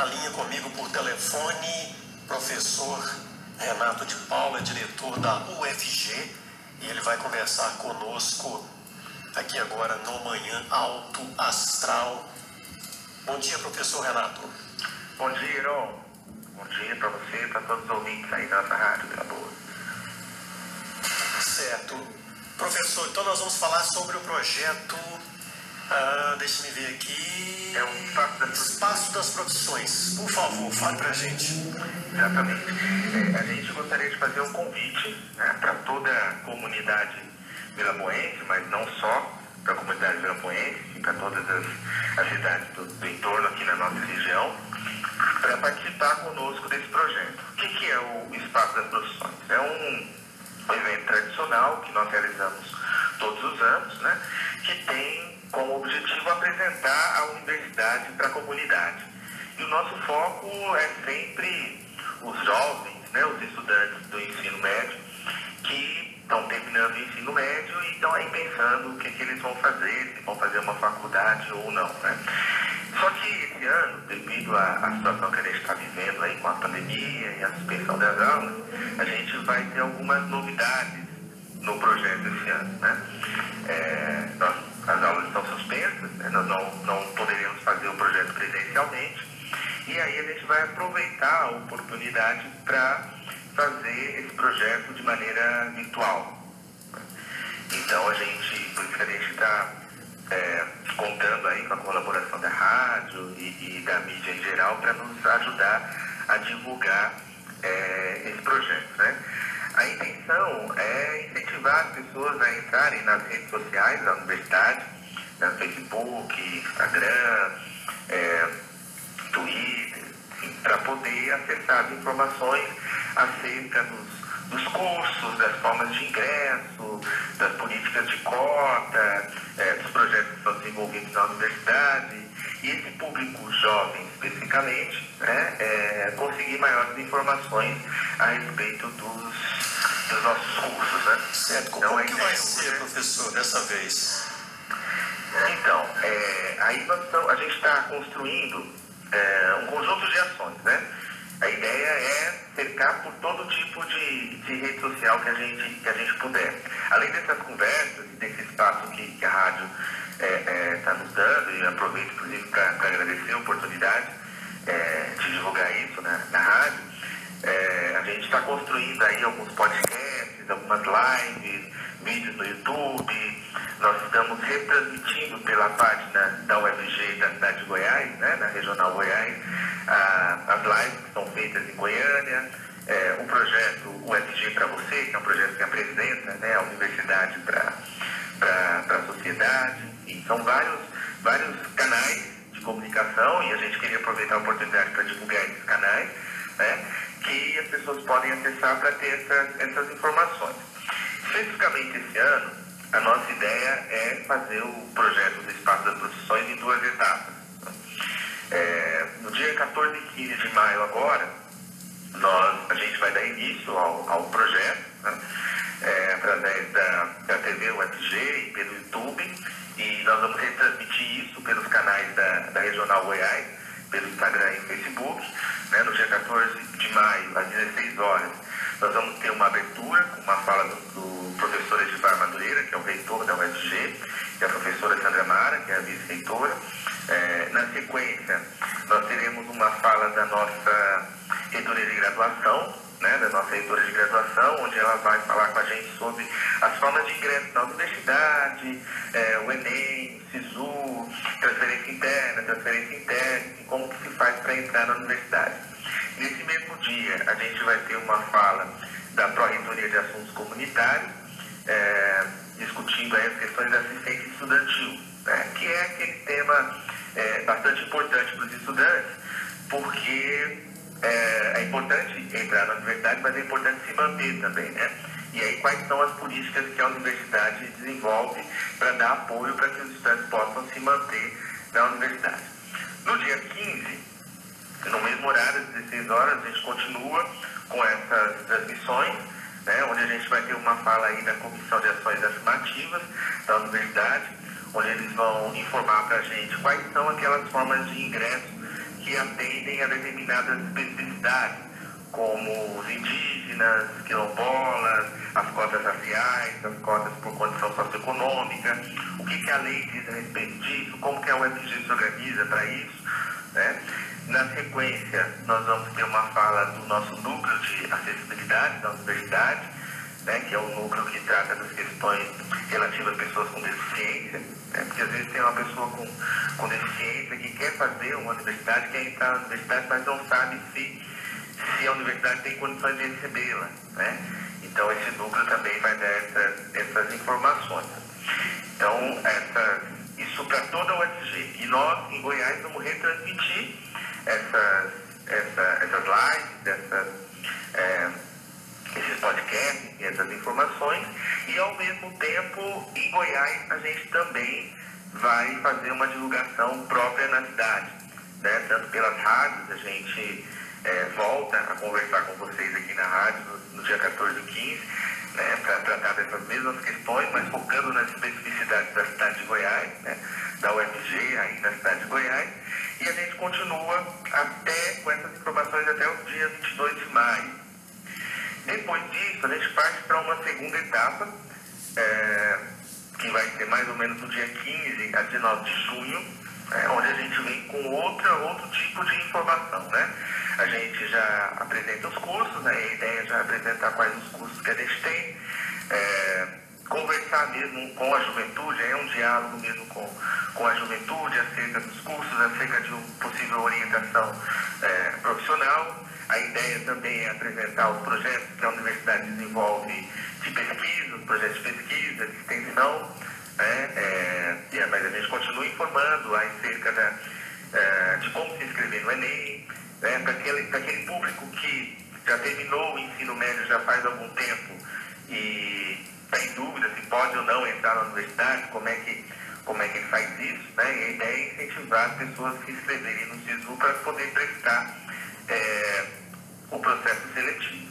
na linha comigo por telefone, professor Renato de Paula, diretor da UFG, e ele vai conversar conosco aqui agora no Manhã Alto Astral. Bom dia, professor Renato. Bom dia, Iron. Bom dia para você e para todos os ouvintes aí da nossa rádio, tá boa. Certo. Professor, então nós vamos falar sobre o projeto ah, deixa me ver aqui. É um espaço das, espaço das profissões. Por favor, fale pra gente. Exatamente. É, a gente gostaria de fazer um convite né, para toda a comunidade virapoense, mas não só para a comunidade virapoense, para todas as, as cidades do, do, entorno aqui na nossa região, para participar conosco desse projeto. O que, que é o Espaço das Profissões? É um evento tradicional que nós realizamos todos os anos, né, que tem como objetivo apresentar a universidade para a comunidade. E o nosso foco é sempre os jovens, né, os estudantes do ensino médio, que estão terminando o ensino médio e estão aí pensando o que, que eles vão fazer, se vão fazer uma faculdade ou não. Né? Só que esse ano, devido à, situação que a gente está vivendo aí com a pandemia e a suspensão das aulas, a gente vai ter algumas novidades no projeto esse ano. Né? É, nós as aulas estão suspensas, né? nós não, não poderemos fazer o projeto presencialmente, e aí a gente vai aproveitar a oportunidade para fazer esse projeto de maneira virtual. Então a gente, por isso que a gente está é, contando aí com a colaboração da rádio e, e da mídia em geral para nos ajudar a divulgar é, esse projeto. Né? A intenção é incentivar as pessoas a entrarem nas redes sociais da universidade, né, Facebook, Instagram, é, Twitter, para poder acessar as informações acerca dos, dos cursos, das formas de ingresso, das políticas de cota, é, dos projetos que estão desenvolvidos na universidade. E esse público jovem, especificamente, né, é, conseguir maiores informações a respeito dos dos nossos cursos, né? Certo. Como então, que vai ser, professor, dessa vez? Então, é, aí nós a gente está construindo é, um conjunto de ações, né? A ideia é cercar por todo tipo de, de rede social que a, gente, que a gente puder. Além dessas conversas e desse espaço que, que a rádio está é, é tá nos dando, e aproveito inclusive para agradecer a oportunidade é, de divulgar isso né, na rádio, é, a gente está construindo aí alguns podcasts, algumas lives, vídeos no YouTube. Nós estamos retransmitindo pela página da UFG da cidade de Goiás, né, na Regional Goiás, a, as lives que são feitas em Goiânia. É, o projeto UFG para você, que é um projeto que apresenta né, a universidade para a sociedade. E são vários, vários canais de comunicação e a gente queria aproveitar a oportunidade para divulgar esses canais. Né? Que as pessoas podem acessar para ter essas, essas informações. Especificamente esse ano, a nossa ideia é fazer o projeto do Espaço das Profissões em duas etapas. É, no dia 14 e 15 de maio agora, nós, a gente vai dar início ao, ao projeto, né, é, através da, da TV UFG e pelo YouTube, e nós vamos retransmitir isso pelos canais da, da Regional Goiás, pelo Instagram e Facebook né, no dia 14 de maio, às 16 horas, nós vamos ter uma abertura com uma fala do, do professor Edivar Madureira, que é o reitor da UFG, e a professora Sandra Mara, que é a vice-reitora. É, na sequência, nós teremos uma fala da nossa reitora de graduação, né, da nossa reitora de graduação, onde ela vai falar com a gente sobre as formas de ingresso na universidade, é, o Enem, transferência interna, transferência interna, e como que se faz para entrar na universidade. Nesse mesmo dia, a gente vai ter uma fala da Pró-Reitoria de Assuntos Comunitários, é, discutindo as questões da assistência estudantil, né, que é aquele tema é, bastante importante para os estudantes, porque é, é, importante entrar na universidade, mas é importante se manter também, né? E aí quais são as políticas que a universidade desenvolve para dar apoio para que os estudantes possam se manter na universidade. No dia 15, no mesmo horário, às 16 horas, a gente continua com essas transmissões, né, onde a gente vai ter uma fala aí da Comissão de Ações Afirmativas da universidade, onde eles vão informar para a gente quais são aquelas formas de ingresso que atendem a determinadas especificidades, como os indígenas, quilombolas, as cotas raciais, as cotas por condição socioeconômica, o que, que a lei diz a respeito disso, como que a UFG se organiza para isso. Né? Na sequência, nós vamos ter uma fala do nosso núcleo de acessibilidade da universidade, né, que é o núcleo que trata das questões relativas a pessoas com deficiência, né, porque às vezes tem uma pessoa com, com deficiência que quer fazer uma universidade, quer entrar na universidade, mas não sabe se, se a universidade tem condições de recebê-la. Né? Então esse núcleo também vai dar essa, essas informações. Então, essa, isso para toda a UFG. E nós, em Goiás, vamos retransmitir essas, essa, essas lives, essas, é, esses podcasts essas informações. E, ao mesmo tempo, em Goiás, a gente também vai fazer uma divulgação própria na cidade. Né? Tanto pelas rádios, a gente é, volta a conversar com vocês aqui na rádio no, no dia 14 e 15, né, para tratar dessas mesmas questões, mas focando nas especificidades da cidade de Goiás, né, da UFG aí na cidade de Goiás. E a gente continua até com essas informações até o dia 22 de maio. Depois disso, a gente parte para uma segunda etapa, é, que vai ser mais ou menos no dia 15 a 19 de junho, é, onde a gente vem com outra, outro tipo de informação. Né? A gente já apresenta os cursos, né? a ideia é já apresentar quais os cursos que a gente tem, é, conversar mesmo com a juventude, é um diálogo mesmo com, com a juventude acerca dos cursos, acerca de uma possível orientação é, profissional. A ideia também é apresentar os projetos que a universidade desenvolve de pesquisa, os projetos de pesquisa, de extensão, né? é, mas a gente continua informando acerca da, é, de como se inscrever no Enem, né? para aquele, aquele público que já terminou o ensino médio já faz algum tempo e está em dúvida se pode ou não entrar na universidade, como é que, como é que faz isso, né? E a ideia é incentivar as pessoas a se inscreverem no SISU para poder prestar é, o processo seletivo.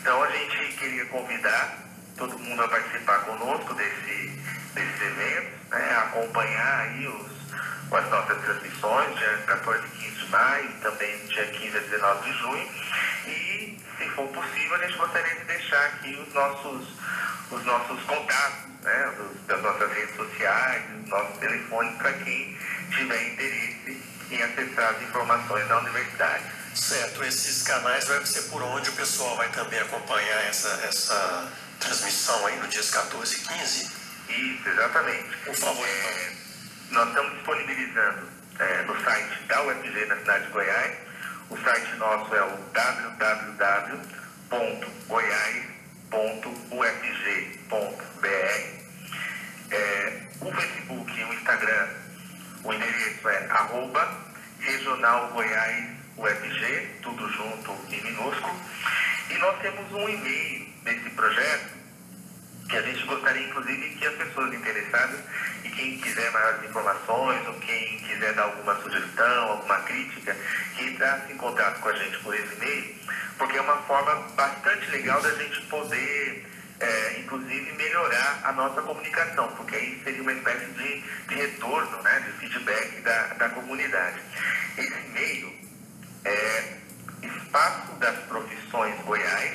Então a gente queria convidar todo mundo a participar conosco desse, desses eventos, né? acompanhar aí os, as nossas transmissões, dia 14 e 15 de maio, também dia 15 a 19 de junho. E, se for possível, a gente gostaria de deixar aqui os nossos, os nossos contatos, né? das nossas redes sociais, os nossos telefones, para quem tiver interesse em acessar as informações da universidade. Certo, esses canais vai ser por onde o pessoal vai também acompanhar essa, essa transmissão aí no dias 14 e 15? Isso, exatamente. Por favor, é, então. Nós estamos disponibilizando é, no site da UFG na cidade de Goiás. O site nosso é o www.goiás.ufg.br. É, o Facebook e o Instagram, o endereço é arroba regional Goiás UFG, tudo junto e minúsculo. E nós temos um e-mail desse projeto que a gente gostaria, inclusive, que as pessoas interessadas e quem quiser maiores informações ou quem quiser dar alguma sugestão, alguma crítica, que entrasse em contato com a gente por esse e-mail, porque é uma forma bastante legal da gente poder, é, inclusive, melhorar a nossa comunicação, porque aí seria uma espécie de, de retorno, né, de feedback da, da comunidade. Esse e-mail é Espaço das Profissões Goiás,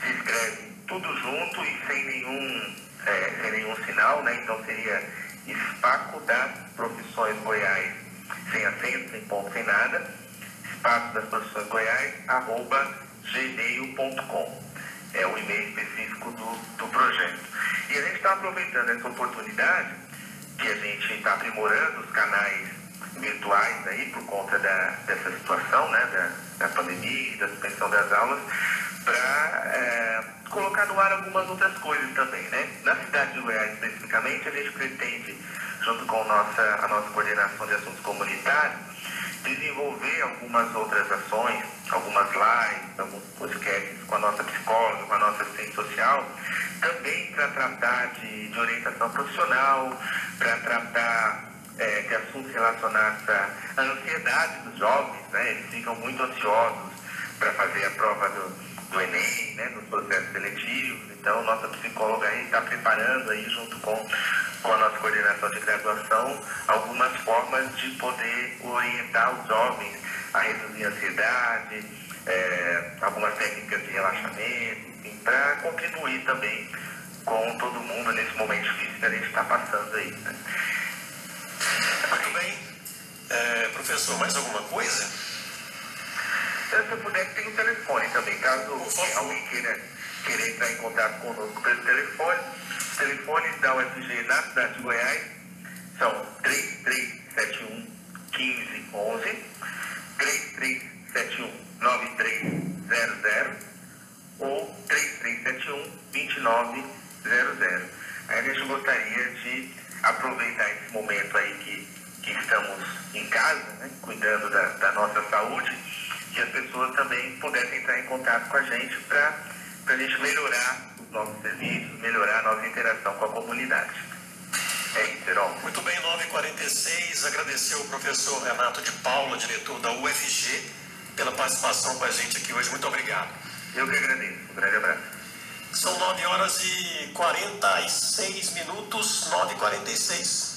se escreve tudo junto e sem nenhum, é, sem nenhum sinal, né? Então seria Espaco das Profissões Goiás, sem acento, sem ponto, sem nada, Espaço das Profissões Goiás, arroba gmail.com. É o e-mail específico do, do projeto. E a gente está aproveitando essa oportunidade que a gente está aprimorando os canais virtuais aí por conta da, dessa situação, né, da, da pandemia e da suspensão das aulas, para é, colocar no ar algumas outras coisas também, né? Na cidade de Goiás, especificamente, a gente pretende, junto com nossa, a nossa coordenação de assuntos comunitários, desenvolver algumas outras ações, algumas lives, alguns podcasts com a nossa psicóloga, com a nossa assistente social, também para tratar de, de, orientação profissional, para tratar é, de assuntos relacionados à ansiedade dos jovens, né? Eles ficam muito ansiosos para fazer a prova do, do Enem, né, nos processos seletivos. Então, nossa psicóloga está preparando aí junto com, com a nossa coordenação de graduação, algumas formas de poder orientar os jovens a reduzir a ansiedade, é, algumas técnicas de relaxamento, para contribuir também com todo mundo nesse momento difícil que a gente está passando aí. Né? Muito bem. É, professor, mais alguma coisa? Se eu puder, tem um telefone também, caso alguém queira, queira entrar em contato conosco pelo telefone. Telefones da UFG na cidade de Goiás são 3371 1511, 3371 9300 ou 3371 2900. Aí a gente gostaria de aproveitar esse momento aí que, que estamos em casa, né, cuidando da, da nossa saúde, que as pessoas também pudessem entrar em contato com a gente para a gente melhorar os nossos serviços, interação com a comunidade. É isso, Heron. Muito bem, 9h46. Agradecer ao professor Renato de Paula, diretor da UFG, pela participação com a gente aqui hoje. Muito obrigado. Eu que agradeço. Um grande abraço. São 9 horas e 46 minutos, 9h46.